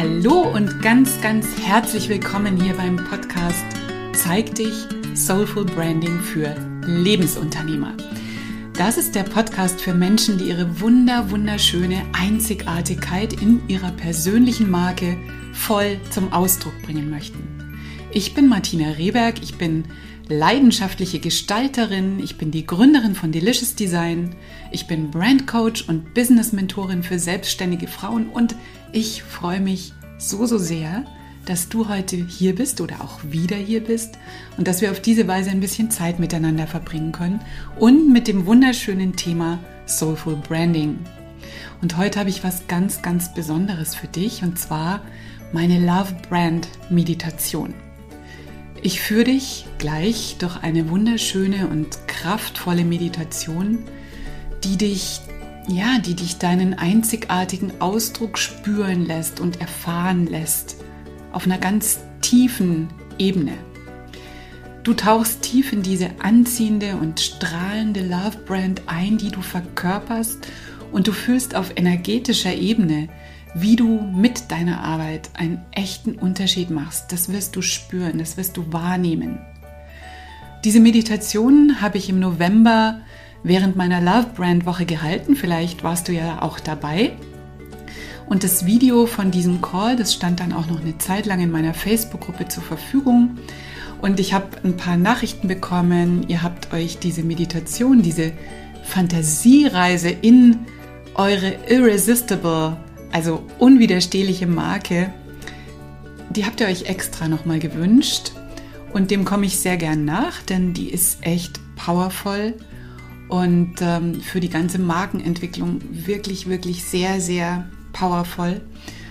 Hallo und ganz, ganz herzlich willkommen hier beim Podcast Zeig dich Soulful Branding für Lebensunternehmer. Das ist der Podcast für Menschen, die ihre wunder, wunderschöne Einzigartigkeit in ihrer persönlichen Marke voll zum Ausdruck bringen möchten. Ich bin Martina Rehberg, ich bin leidenschaftliche Gestalterin, ich bin die Gründerin von Delicious Design, ich bin Brandcoach und Business Mentorin für selbstständige Frauen und ich freue mich so, so sehr, dass du heute hier bist oder auch wieder hier bist und dass wir auf diese Weise ein bisschen Zeit miteinander verbringen können und mit dem wunderschönen Thema Soulful Branding. Und heute habe ich was ganz, ganz Besonderes für dich und zwar meine Love Brand Meditation. Ich führe dich gleich durch eine wunderschöne und kraftvolle Meditation, die dich, ja, die dich deinen einzigartigen Ausdruck spüren lässt und erfahren lässt auf einer ganz tiefen Ebene. Du tauchst tief in diese anziehende und strahlende Love Brand ein, die du verkörperst und du fühlst auf energetischer Ebene, wie du mit deiner Arbeit einen echten Unterschied machst. Das wirst du spüren, das wirst du wahrnehmen. Diese Meditation habe ich im November während meiner Love Brand Woche gehalten. Vielleicht warst du ja auch dabei. Und das Video von diesem Call, das stand dann auch noch eine Zeit lang in meiner Facebook-Gruppe zur Verfügung. Und ich habe ein paar Nachrichten bekommen. Ihr habt euch diese Meditation, diese Fantasiereise in eure Irresistible also unwiderstehliche Marke, die habt ihr euch extra nochmal gewünscht und dem komme ich sehr gern nach, denn die ist echt powerful und ähm, für die ganze Markenentwicklung wirklich, wirklich sehr, sehr powerful.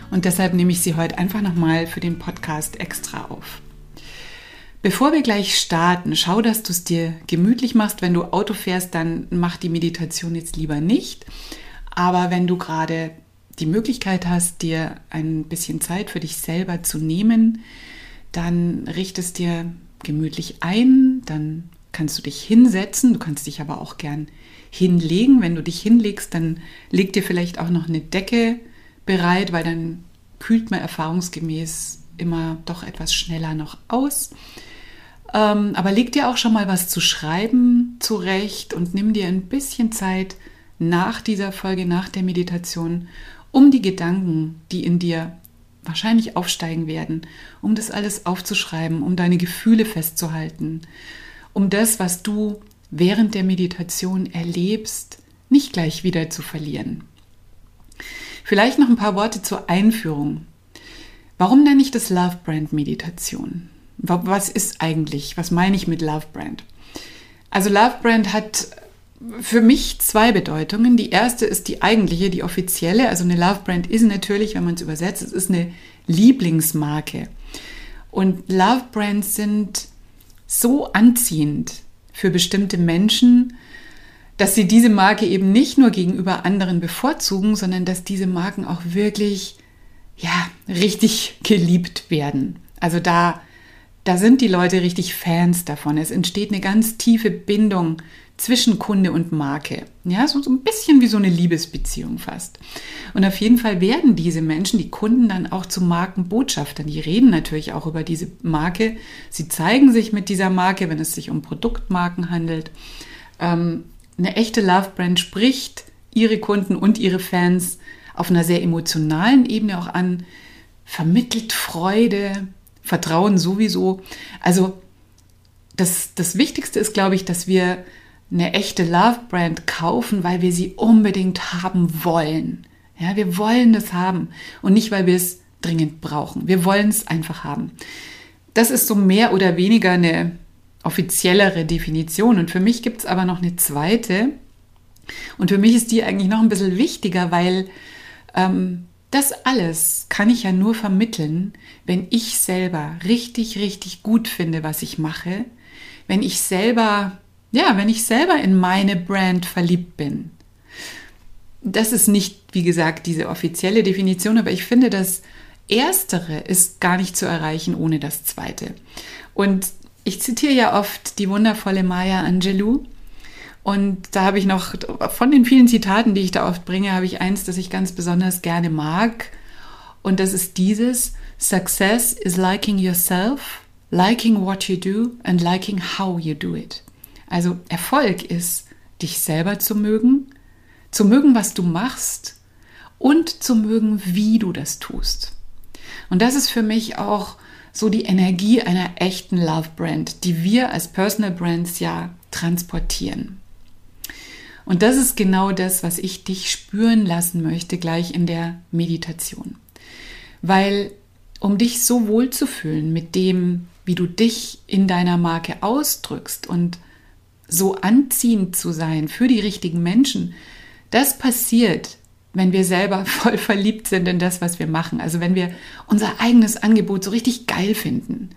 Und deshalb nehme ich sie heute einfach nochmal für den Podcast extra auf. Bevor wir gleich starten, schau, dass du es dir gemütlich machst. Wenn du Auto fährst, dann mach die Meditation jetzt lieber nicht. Aber wenn du gerade die Möglichkeit hast, dir ein bisschen Zeit für dich selber zu nehmen, dann richtest dir gemütlich ein, dann kannst du dich hinsetzen, du kannst dich aber auch gern hinlegen. Wenn du dich hinlegst, dann leg dir vielleicht auch noch eine Decke bereit, weil dann kühlt man erfahrungsgemäß immer doch etwas schneller noch aus. Ähm, aber leg dir auch schon mal was zu schreiben zurecht und nimm dir ein bisschen Zeit nach dieser Folge, nach der Meditation, um die Gedanken, die in dir wahrscheinlich aufsteigen werden, um das alles aufzuschreiben, um deine Gefühle festzuhalten, um das, was du während der Meditation erlebst, nicht gleich wieder zu verlieren. Vielleicht noch ein paar Worte zur Einführung. Warum nenne ich das Love Brand Meditation? Was ist eigentlich, was meine ich mit Love Brand? Also Love Brand hat für mich zwei Bedeutungen. Die erste ist die eigentliche, die offizielle. Also eine Love Brand ist natürlich, wenn man es übersetzt, es ist eine Lieblingsmarke. Und Love Brands sind so anziehend für bestimmte Menschen, dass sie diese Marke eben nicht nur gegenüber anderen bevorzugen, sondern dass diese Marken auch wirklich, ja, richtig geliebt werden. Also da, da sind die Leute richtig Fans davon. Es entsteht eine ganz tiefe Bindung zwischen Kunde und Marke. Ja, so, ein bisschen wie so eine Liebesbeziehung fast. Und auf jeden Fall werden diese Menschen, die Kunden, dann auch zu Markenbotschaftern. Die reden natürlich auch über diese Marke. Sie zeigen sich mit dieser Marke, wenn es sich um Produktmarken handelt. Ähm, eine echte Love Brand spricht ihre Kunden und ihre Fans auf einer sehr emotionalen Ebene auch an, vermittelt Freude, Vertrauen sowieso. Also das, das Wichtigste ist, glaube ich, dass wir eine echte Love Brand kaufen, weil wir sie unbedingt haben wollen. Ja, wir wollen das haben und nicht, weil wir es dringend brauchen. Wir wollen es einfach haben. Das ist so mehr oder weniger eine offiziellere Definition. Und für mich gibt es aber noch eine zweite. Und für mich ist die eigentlich noch ein bisschen wichtiger, weil ähm, das alles kann ich ja nur vermitteln, wenn ich selber richtig, richtig gut finde, was ich mache, wenn ich selber ja, wenn ich selber in meine Brand verliebt bin. Das ist nicht, wie gesagt, diese offizielle Definition, aber ich finde, das Erstere ist gar nicht zu erreichen ohne das Zweite. Und ich zitiere ja oft die wundervolle Maya Angelou. Und da habe ich noch, von den vielen Zitaten, die ich da oft bringe, habe ich eins, das ich ganz besonders gerne mag. Und das ist dieses Success is liking yourself, liking what you do and liking how you do it. Also Erfolg ist, dich selber zu mögen, zu mögen, was du machst und zu mögen, wie du das tust. Und das ist für mich auch so die Energie einer echten Love Brand, die wir als Personal Brands ja transportieren. Und das ist genau das, was ich dich spüren lassen möchte, gleich in der Meditation. Weil um dich so wohl zu fühlen mit dem, wie du dich in deiner Marke ausdrückst und so anziehend zu sein für die richtigen Menschen, das passiert, wenn wir selber voll verliebt sind in das, was wir machen. Also wenn wir unser eigenes Angebot so richtig geil finden.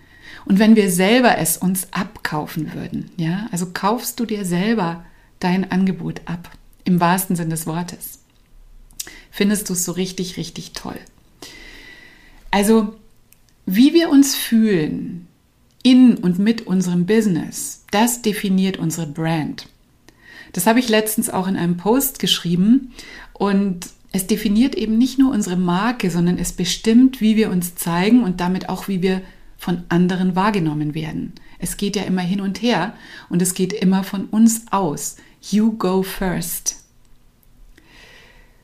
Und wenn wir selber es uns abkaufen würden, ja, also kaufst du dir selber dein Angebot ab, im wahrsten Sinne des Wortes. Findest du es so richtig, richtig toll. Also, wie wir uns fühlen in und mit unserem Business, das definiert unsere Brand. Das habe ich letztens auch in einem Post geschrieben und es definiert eben nicht nur unsere Marke, sondern es bestimmt, wie wir uns zeigen und damit auch, wie wir von anderen wahrgenommen werden. Es geht ja immer hin und her und es geht immer von uns aus. You go first.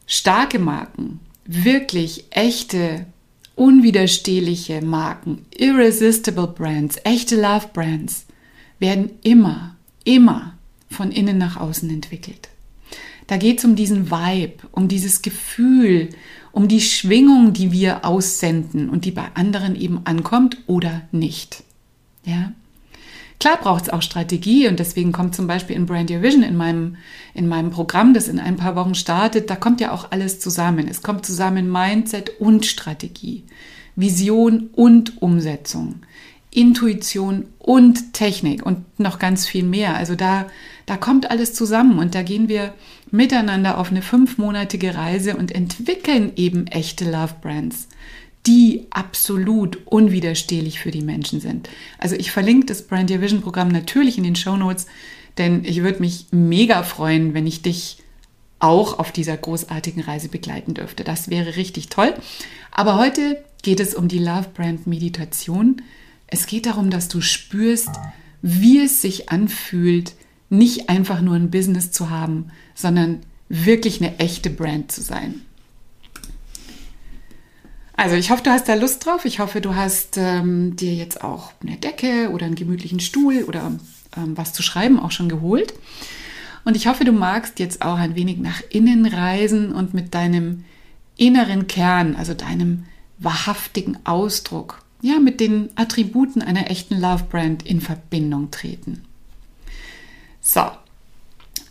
Starke Marken, wirklich echte, unwiderstehliche Marken, irresistible Brands, echte Love Brands werden immer, immer von innen nach außen entwickelt. Da geht es um diesen Vibe, um dieses Gefühl, um die Schwingung, die wir aussenden und die bei anderen eben ankommt oder nicht. Ja? Klar braucht es auch Strategie und deswegen kommt zum Beispiel in Brand Your Vision in meinem, in meinem Programm, das in ein paar Wochen startet, da kommt ja auch alles zusammen. Es kommt zusammen Mindset und Strategie, Vision und Umsetzung. Intuition und Technik und noch ganz viel mehr. Also da, da kommt alles zusammen und da gehen wir miteinander auf eine fünfmonatige Reise und entwickeln eben echte Love Brands, die absolut unwiderstehlich für die Menschen sind. Also ich verlinke das Brand Your Vision Programm natürlich in den Show Notes, denn ich würde mich mega freuen, wenn ich dich auch auf dieser großartigen Reise begleiten dürfte. Das wäre richtig toll. Aber heute geht es um die Love Brand Meditation es geht darum, dass du spürst, wie es sich anfühlt, nicht einfach nur ein Business zu haben, sondern wirklich eine echte Brand zu sein. Also ich hoffe, du hast da Lust drauf. Ich hoffe, du hast ähm, dir jetzt auch eine Decke oder einen gemütlichen Stuhl oder ähm, was zu schreiben auch schon geholt. Und ich hoffe, du magst jetzt auch ein wenig nach innen reisen und mit deinem inneren Kern, also deinem wahrhaftigen Ausdruck ja, mit den Attributen einer echten Love Brand in Verbindung treten. So,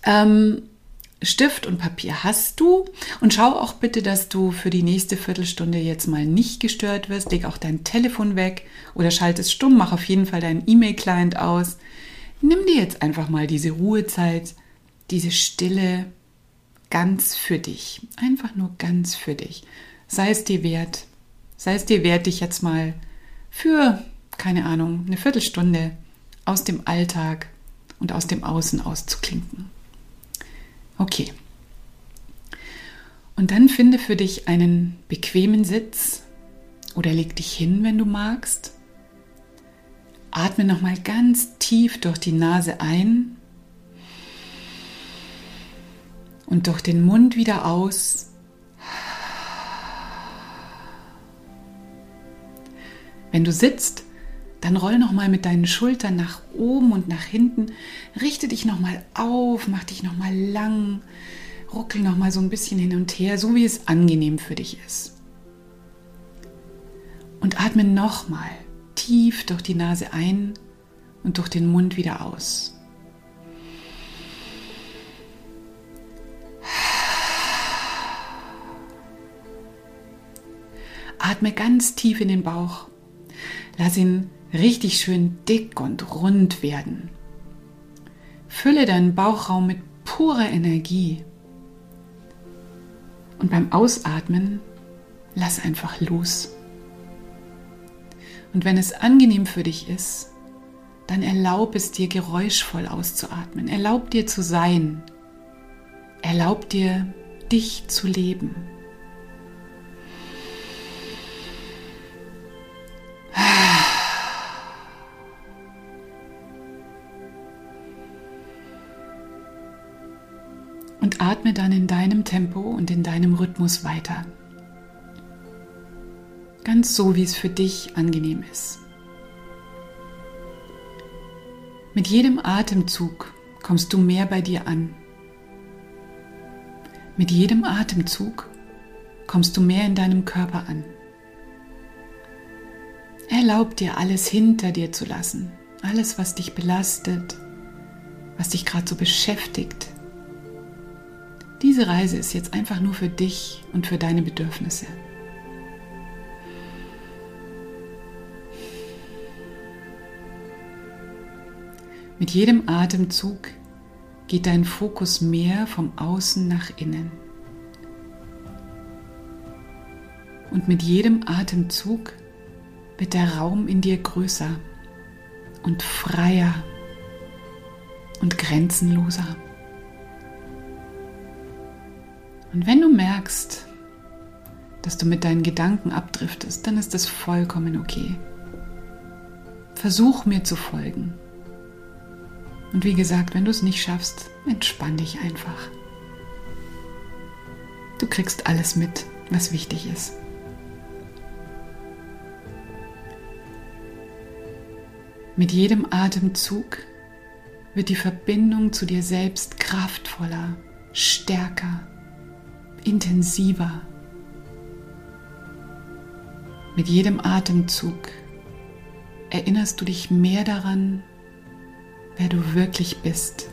ähm, Stift und Papier hast du und schau auch bitte, dass du für die nächste Viertelstunde jetzt mal nicht gestört wirst. Leg auch dein Telefon weg oder schalte es stumm, mach auf jeden Fall deinen E-Mail-Client aus. Nimm dir jetzt einfach mal diese Ruhezeit, diese Stille ganz für dich. Einfach nur ganz für dich. Sei es dir wert. Sei es dir wert, dich jetzt mal für, keine Ahnung, eine Viertelstunde aus dem Alltag und aus dem Außen auszuklinken. Okay. Und dann finde für dich einen bequemen Sitz oder leg dich hin, wenn du magst. Atme nochmal ganz tief durch die Nase ein und durch den Mund wieder aus. Wenn du sitzt, dann roll noch mal mit deinen Schultern nach oben und nach hinten, richte dich noch mal auf, mach dich noch mal lang, ruckel noch mal so ein bisschen hin und her, so wie es angenehm für dich ist. Und atme noch mal tief durch die Nase ein und durch den Mund wieder aus. Atme ganz tief in den Bauch Lass ihn richtig schön dick und rund werden. Fülle deinen Bauchraum mit purer Energie. Und beim Ausatmen lass einfach los. Und wenn es angenehm für dich ist, dann erlaub es dir geräuschvoll auszuatmen. Erlaub dir zu sein. Erlaub dir, dich zu leben. Und atme dann in deinem Tempo und in deinem Rhythmus weiter. Ganz so, wie es für dich angenehm ist. Mit jedem Atemzug kommst du mehr bei dir an. Mit jedem Atemzug kommst du mehr in deinem Körper an. Erlaub dir alles hinter dir zu lassen, alles, was dich belastet, was dich gerade so beschäftigt. Diese Reise ist jetzt einfach nur für dich und für deine Bedürfnisse. Mit jedem Atemzug geht dein Fokus mehr vom Außen nach innen. Und mit jedem Atemzug wird der Raum in dir größer und freier und grenzenloser. Und wenn du merkst, dass du mit deinen Gedanken abdriftest, dann ist das vollkommen okay. Versuch mir zu folgen. Und wie gesagt, wenn du es nicht schaffst, entspann dich einfach. Du kriegst alles mit, was wichtig ist. Mit jedem Atemzug wird die Verbindung zu dir selbst kraftvoller, stärker, intensiver. Mit jedem Atemzug erinnerst du dich mehr daran, wer du wirklich bist.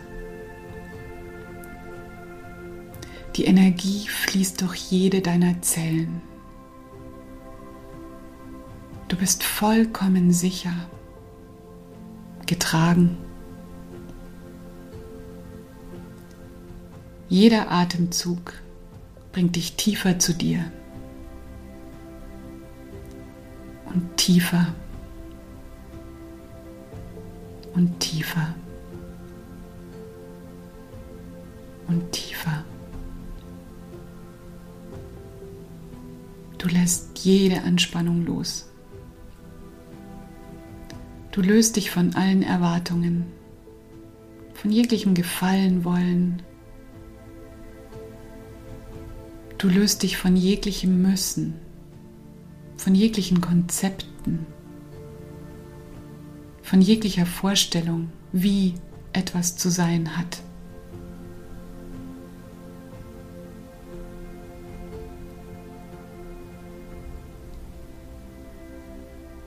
Die Energie fließt durch jede deiner Zellen. Du bist vollkommen sicher, getragen. Jeder Atemzug bringt dich tiefer zu dir und tiefer und tiefer und tiefer. Du lässt jede Anspannung los. Du löst dich von allen Erwartungen, von jeglichem Gefallen wollen. Du löst dich von jeglichem Müssen, von jeglichen Konzepten von jeglicher Vorstellung, wie etwas zu sein hat.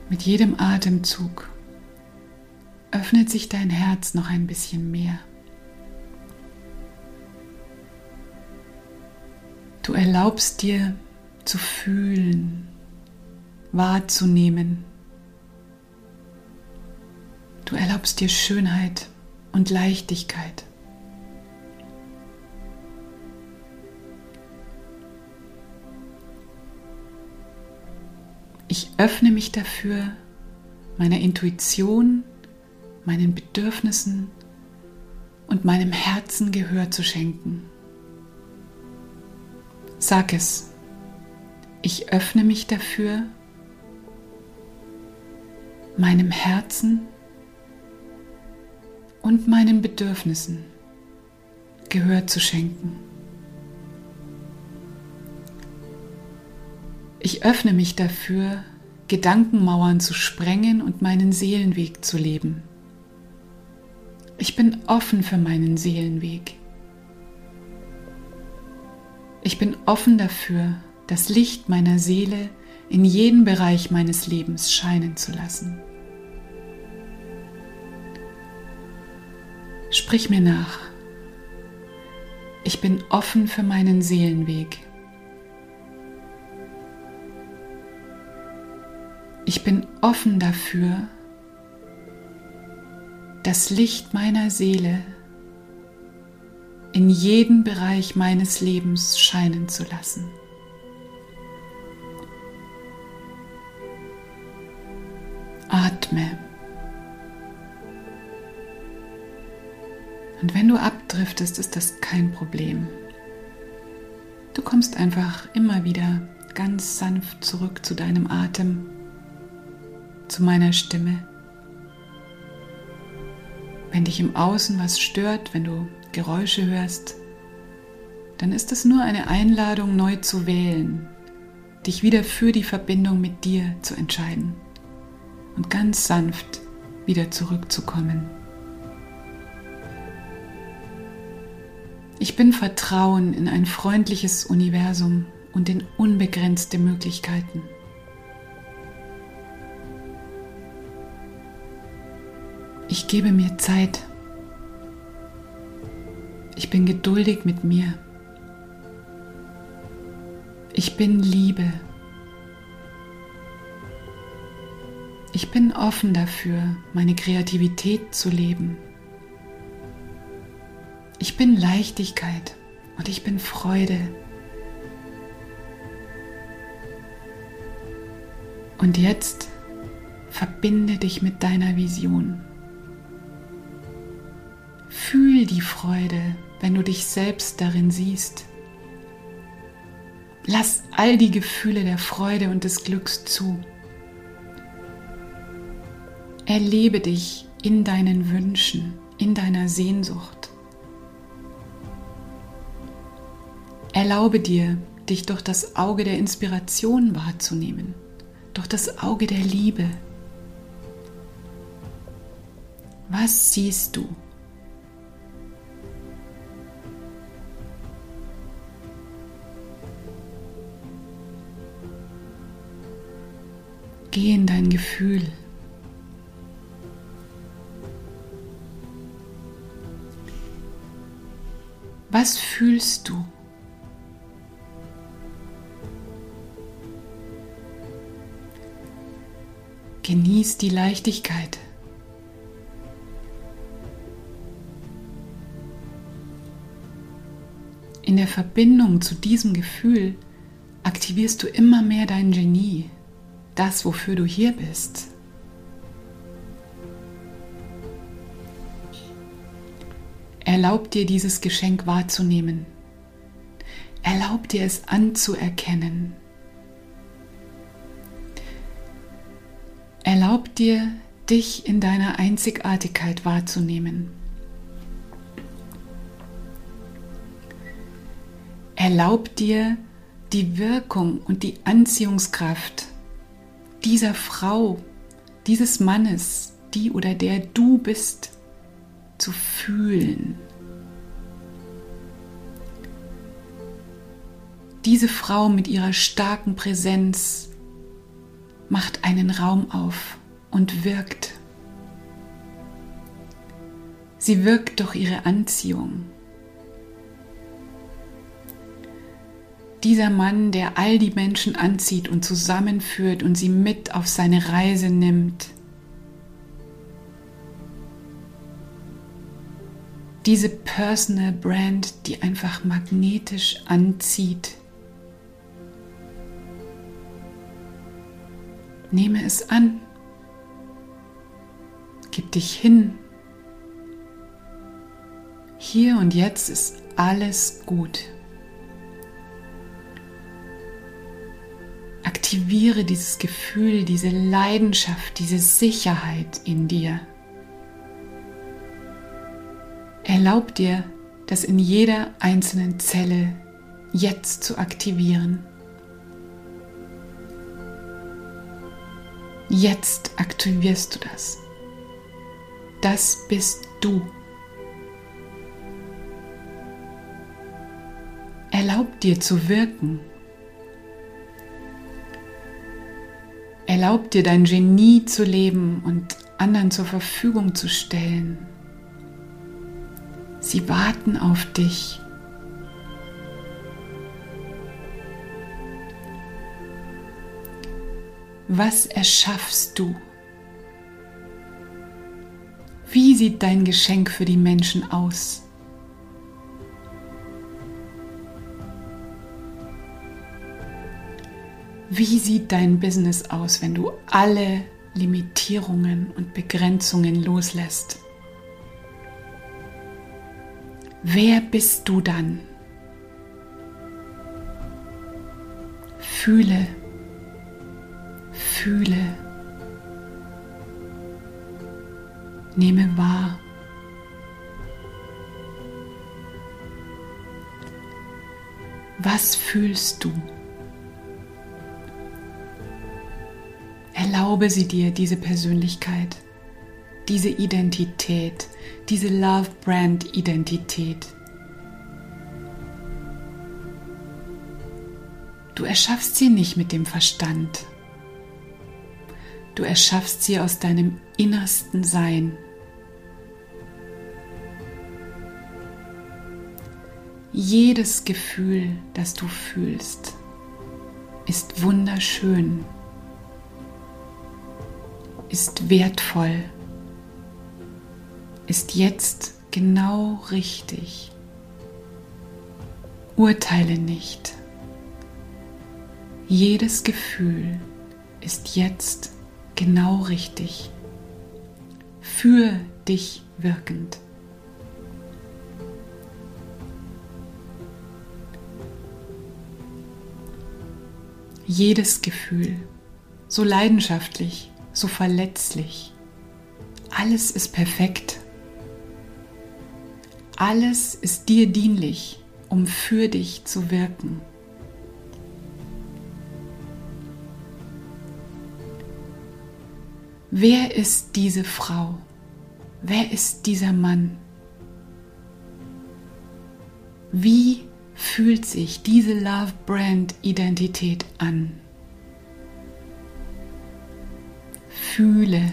Mit jedem Atemzug öffnet sich dein Herz noch ein bisschen mehr. Du erlaubst dir zu fühlen, wahrzunehmen, Du erlaubst dir Schönheit und Leichtigkeit. Ich öffne mich dafür, meiner Intuition, meinen Bedürfnissen und meinem Herzen Gehör zu schenken. Sag es. Ich öffne mich dafür, meinem Herzen und meinen Bedürfnissen Gehör zu schenken. Ich öffne mich dafür, Gedankenmauern zu sprengen und meinen Seelenweg zu leben. Ich bin offen für meinen Seelenweg. Ich bin offen dafür, das Licht meiner Seele in jeden Bereich meines Lebens scheinen zu lassen. Sprich mir nach. Ich bin offen für meinen Seelenweg. Ich bin offen dafür, das Licht meiner Seele in jeden Bereich meines Lebens scheinen zu lassen. Atme. Und wenn du abdriftest, ist das kein Problem. Du kommst einfach immer wieder ganz sanft zurück zu deinem Atem, zu meiner Stimme. Wenn dich im Außen was stört, wenn du Geräusche hörst, dann ist es nur eine Einladung, neu zu wählen, dich wieder für die Verbindung mit dir zu entscheiden und ganz sanft wieder zurückzukommen. Ich bin Vertrauen in ein freundliches Universum und in unbegrenzte Möglichkeiten. Ich gebe mir Zeit. Ich bin geduldig mit mir. Ich bin Liebe. Ich bin offen dafür, meine Kreativität zu leben. Ich bin Leichtigkeit und ich bin Freude. Und jetzt verbinde dich mit deiner Vision. Fühl die Freude, wenn du dich selbst darin siehst. Lass all die Gefühle der Freude und des Glücks zu. Erlebe dich in deinen Wünschen, in deiner Sehnsucht. Erlaube dir, dich durch das Auge der Inspiration wahrzunehmen, durch das Auge der Liebe. Was siehst du? Geh in dein Gefühl. Was fühlst du? Genieß die Leichtigkeit. In der Verbindung zu diesem Gefühl aktivierst du immer mehr dein Genie das, wofür du hier bist. Erlaub dir dieses Geschenk wahrzunehmen. Erlaub dir es anzuerkennen. Erlaub dir, dich in deiner Einzigartigkeit wahrzunehmen. Erlaub dir die Wirkung und die Anziehungskraft dieser Frau, dieses Mannes, die oder der du bist, zu fühlen. Diese Frau mit ihrer starken Präsenz macht einen Raum auf und wirkt. Sie wirkt durch ihre Anziehung. Dieser Mann, der all die Menschen anzieht und zusammenführt und sie mit auf seine Reise nimmt. Diese Personal Brand, die einfach magnetisch anzieht. Nehme es an. Gib dich hin. Hier und jetzt ist alles gut. Aktiviere dieses Gefühl, diese Leidenschaft, diese Sicherheit in dir. Erlaub dir, das in jeder einzelnen Zelle jetzt zu aktivieren. Jetzt aktivierst du das. Das bist du. Erlaub dir zu wirken. Erlaub dir dein Genie zu leben und anderen zur Verfügung zu stellen. Sie warten auf dich. Was erschaffst du? Wie sieht dein Geschenk für die Menschen aus? Wie sieht dein Business aus, wenn du alle Limitierungen und Begrenzungen loslässt? Wer bist du dann? Fühle, fühle, nehme wahr. Was fühlst du? Erlaube sie dir, diese Persönlichkeit, diese Identität, diese Love Brand Identität. Du erschaffst sie nicht mit dem Verstand. Du erschaffst sie aus deinem innersten Sein. Jedes Gefühl, das du fühlst, ist wunderschön, ist wertvoll, ist jetzt genau richtig. Urteile nicht. Jedes Gefühl ist jetzt genau richtig, für dich wirkend. Jedes Gefühl, so leidenschaftlich, so verletzlich, alles ist perfekt. Alles ist dir dienlich, um für dich zu wirken. Wer ist diese Frau? Wer ist dieser Mann? Wie fühlt sich diese Love Brand Identität an? Fühle.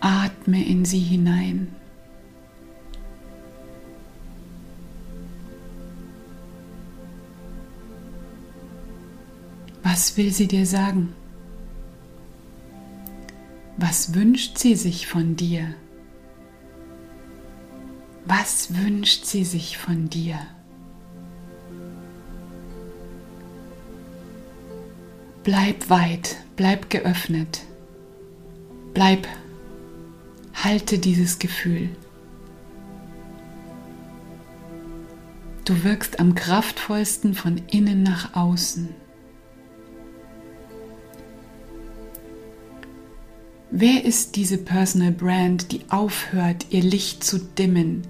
Atme in sie hinein. Was will sie dir sagen? Was wünscht sie sich von dir? Was wünscht sie sich von dir? Bleib weit, bleib geöffnet, bleib, halte dieses Gefühl. Du wirkst am kraftvollsten von innen nach außen. Wer ist diese Personal Brand, die aufhört, ihr Licht zu dimmen,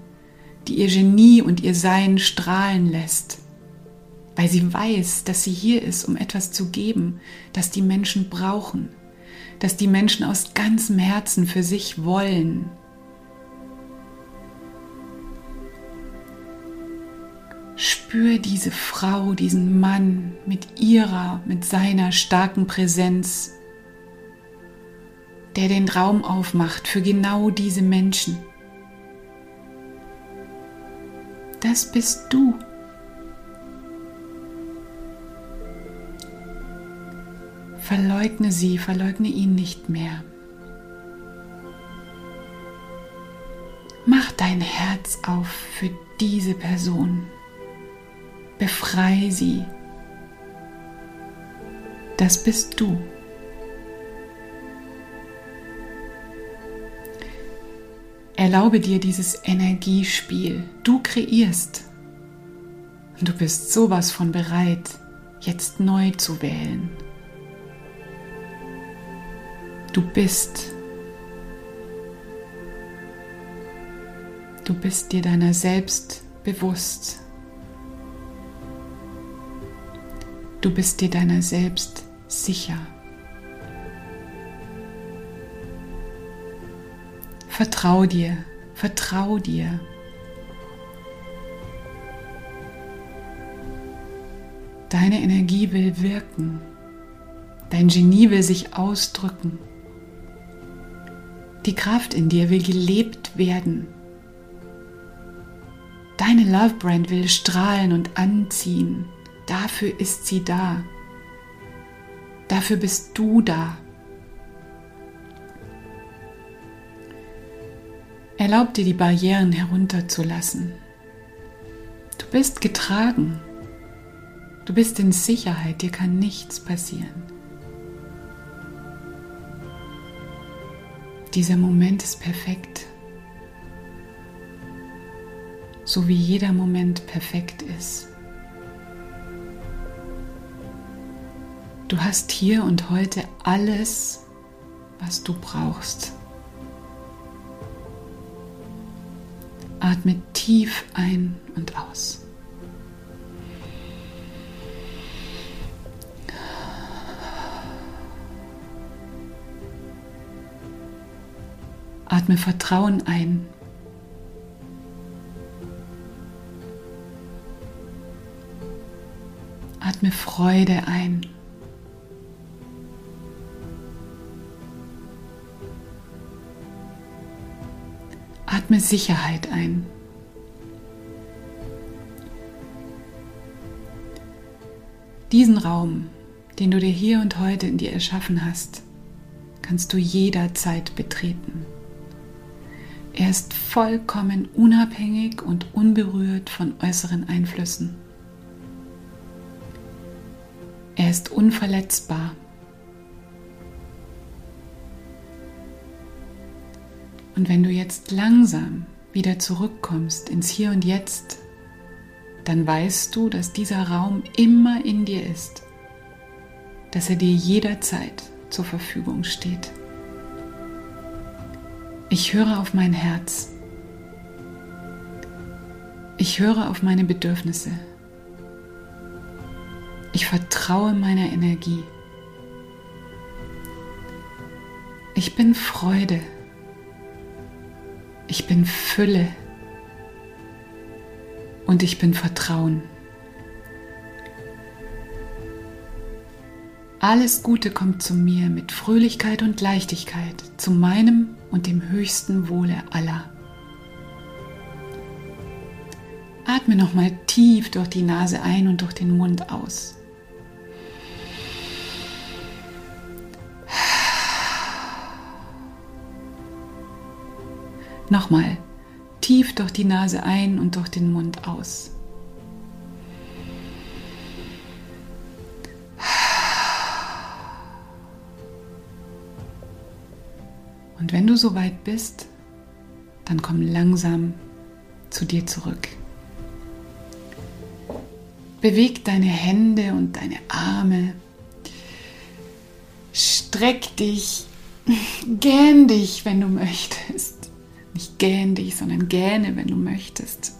die ihr Genie und ihr Sein strahlen lässt, weil sie weiß, dass sie hier ist, um etwas zu geben, das die Menschen brauchen, das die Menschen aus ganzem Herzen für sich wollen? Spür diese Frau, diesen Mann mit ihrer, mit seiner starken Präsenz der den Raum aufmacht für genau diese Menschen. Das bist du. Verleugne sie, verleugne ihn nicht mehr. Mach dein Herz auf für diese Person. Befrei sie. Das bist du. Erlaube dir dieses Energiespiel. Du kreierst. Du bist sowas von bereit, jetzt neu zu wählen. Du bist. Du bist dir deiner selbst bewusst. Du bist dir deiner selbst sicher. Vertrau dir, vertrau dir. Deine Energie will wirken. Dein Genie will sich ausdrücken. Die Kraft in dir will gelebt werden. Deine Love Brand will strahlen und anziehen. Dafür ist sie da. Dafür bist du da. Erlaub dir die Barrieren herunterzulassen. Du bist getragen. Du bist in Sicherheit, dir kann nichts passieren. Dieser Moment ist perfekt. So wie jeder Moment perfekt ist. Du hast hier und heute alles, was du brauchst. Atme tief ein und aus. Atme Vertrauen ein. Atme Freude ein. Atme Sicherheit ein. Diesen Raum, den du dir hier und heute in dir erschaffen hast, kannst du jederzeit betreten. Er ist vollkommen unabhängig und unberührt von äußeren Einflüssen. Er ist unverletzbar. Und wenn du jetzt langsam wieder zurückkommst ins Hier und Jetzt, dann weißt du, dass dieser Raum immer in dir ist, dass er dir jederzeit zur Verfügung steht. Ich höre auf mein Herz. Ich höre auf meine Bedürfnisse. Ich vertraue meiner Energie. Ich bin Freude. Ich bin Fülle. Und ich bin Vertrauen. Alles Gute kommt zu mir mit Fröhlichkeit und Leichtigkeit, zu meinem und dem höchsten Wohle aller. Atme nochmal tief durch die Nase ein und durch den Mund aus. Nochmal tief durch die Nase ein und durch den Mund aus. Und wenn du soweit bist, dann komm langsam zu dir zurück. Beweg deine Hände und deine Arme. Streck dich, gähn dich, wenn du möchtest. Nicht gähn dich, sondern gähne, wenn du möchtest.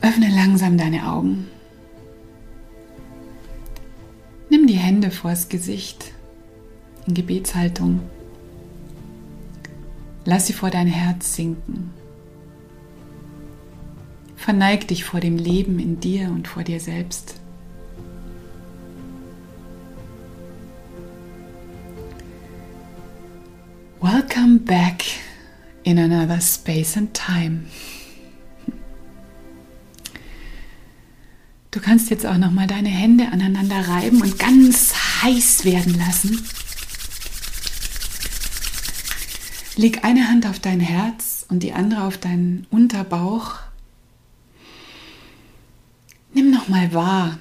Öffne langsam deine Augen. Nimm die Hände vors Gesicht in Gebetshaltung. Lass sie vor dein Herz sinken. Verneig dich vor dem Leben in dir und vor dir selbst. Welcome back in another space and time. Du kannst jetzt auch noch mal deine Hände aneinander reiben und ganz heiß werden lassen. Leg eine Hand auf dein Herz und die andere auf deinen Unterbauch. Nimm noch mal wahr,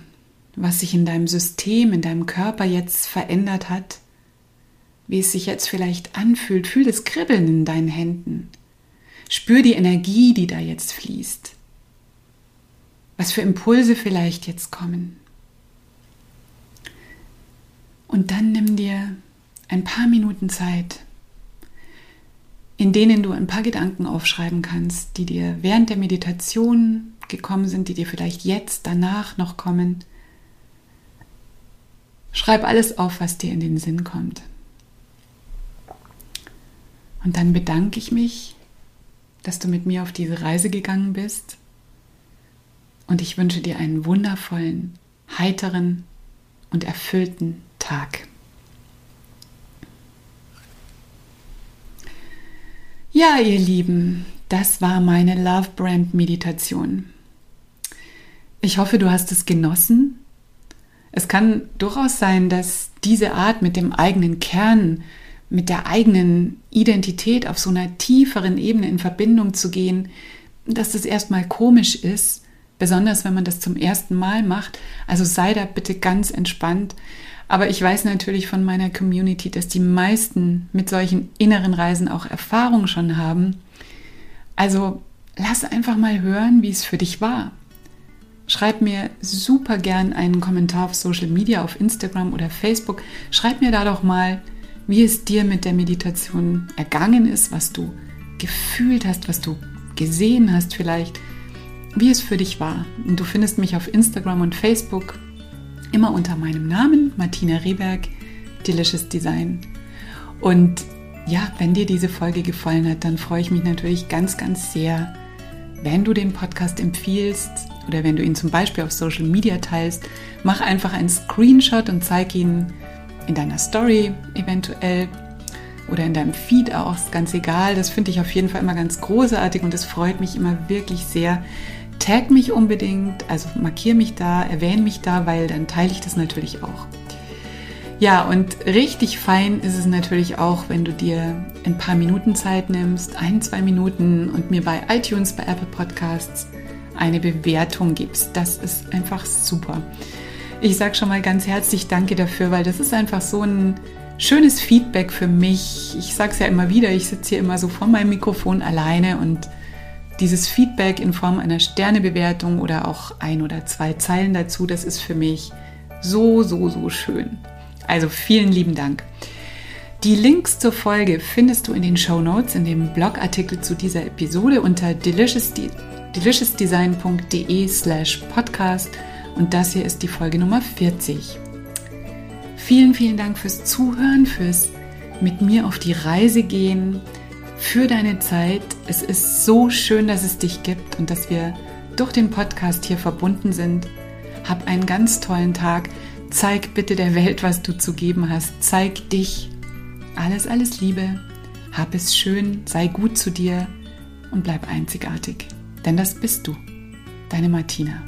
was sich in deinem System, in deinem Körper jetzt verändert hat, wie es sich jetzt vielleicht anfühlt. Fühl das Kribbeln in deinen Händen. Spür die Energie, die da jetzt fließt. Was für Impulse vielleicht jetzt kommen. Und dann nimm dir ein paar Minuten Zeit, in denen du ein paar Gedanken aufschreiben kannst, die dir während der Meditation gekommen sind, die dir vielleicht jetzt danach noch kommen. Schreib alles auf, was dir in den Sinn kommt. Und dann bedanke ich mich, dass du mit mir auf diese Reise gegangen bist. Und ich wünsche dir einen wundervollen, heiteren und erfüllten Tag. Ja, ihr Lieben, das war meine Love Brand Meditation. Ich hoffe, du hast es genossen. Es kann durchaus sein, dass diese Art mit dem eigenen Kern, mit der eigenen Identität auf so einer tieferen Ebene in Verbindung zu gehen, dass das erstmal komisch ist, besonders wenn man das zum ersten Mal macht. Also sei da bitte ganz entspannt. Aber ich weiß natürlich von meiner Community, dass die meisten mit solchen inneren Reisen auch Erfahrung schon haben. Also lass einfach mal hören, wie es für dich war. Schreib mir super gern einen Kommentar auf Social Media, auf Instagram oder Facebook. Schreib mir da doch mal, wie es dir mit der Meditation ergangen ist, was du gefühlt hast, was du gesehen hast vielleicht, wie es für dich war. Und du findest mich auf Instagram und Facebook immer unter meinem Namen, Martina Rehberg, Delicious Design. Und ja, wenn dir diese Folge gefallen hat, dann freue ich mich natürlich ganz, ganz sehr, wenn du den Podcast empfiehlst oder wenn du ihn zum Beispiel auf Social Media teilst. Mach einfach einen Screenshot und zeig ihn in deiner Story eventuell oder in deinem Feed auch, ist ganz egal. Das finde ich auf jeden Fall immer ganz großartig und es freut mich immer wirklich sehr. Tag mich unbedingt, also markiere mich da, erwähne mich da, weil dann teile ich das natürlich auch. Ja, und richtig fein ist es natürlich auch, wenn du dir ein paar Minuten Zeit nimmst, ein, zwei Minuten und mir bei iTunes, bei Apple Podcasts eine Bewertung gibst. Das ist einfach super. Ich sage schon mal ganz herzlich Danke dafür, weil das ist einfach so ein schönes Feedback für mich. Ich sage es ja immer wieder, ich sitze hier immer so vor meinem Mikrofon alleine und dieses Feedback in Form einer Sternebewertung oder auch ein oder zwei Zeilen dazu, das ist für mich so, so, so schön. Also vielen lieben Dank. Die Links zur Folge findest du in den Show Notes, in dem Blogartikel zu dieser Episode unter deliciousdesign.de slash podcast und das hier ist die Folge Nummer 40. Vielen, vielen Dank fürs Zuhören, fürs mit mir auf die Reise gehen, für deine Zeit. Es ist so schön, dass es dich gibt und dass wir durch den Podcast hier verbunden sind. Hab einen ganz tollen Tag. Zeig bitte der Welt, was du zu geben hast. Zeig dich. Alles, alles Liebe. Hab es schön, sei gut zu dir und bleib einzigartig. Denn das bist du. Deine Martina.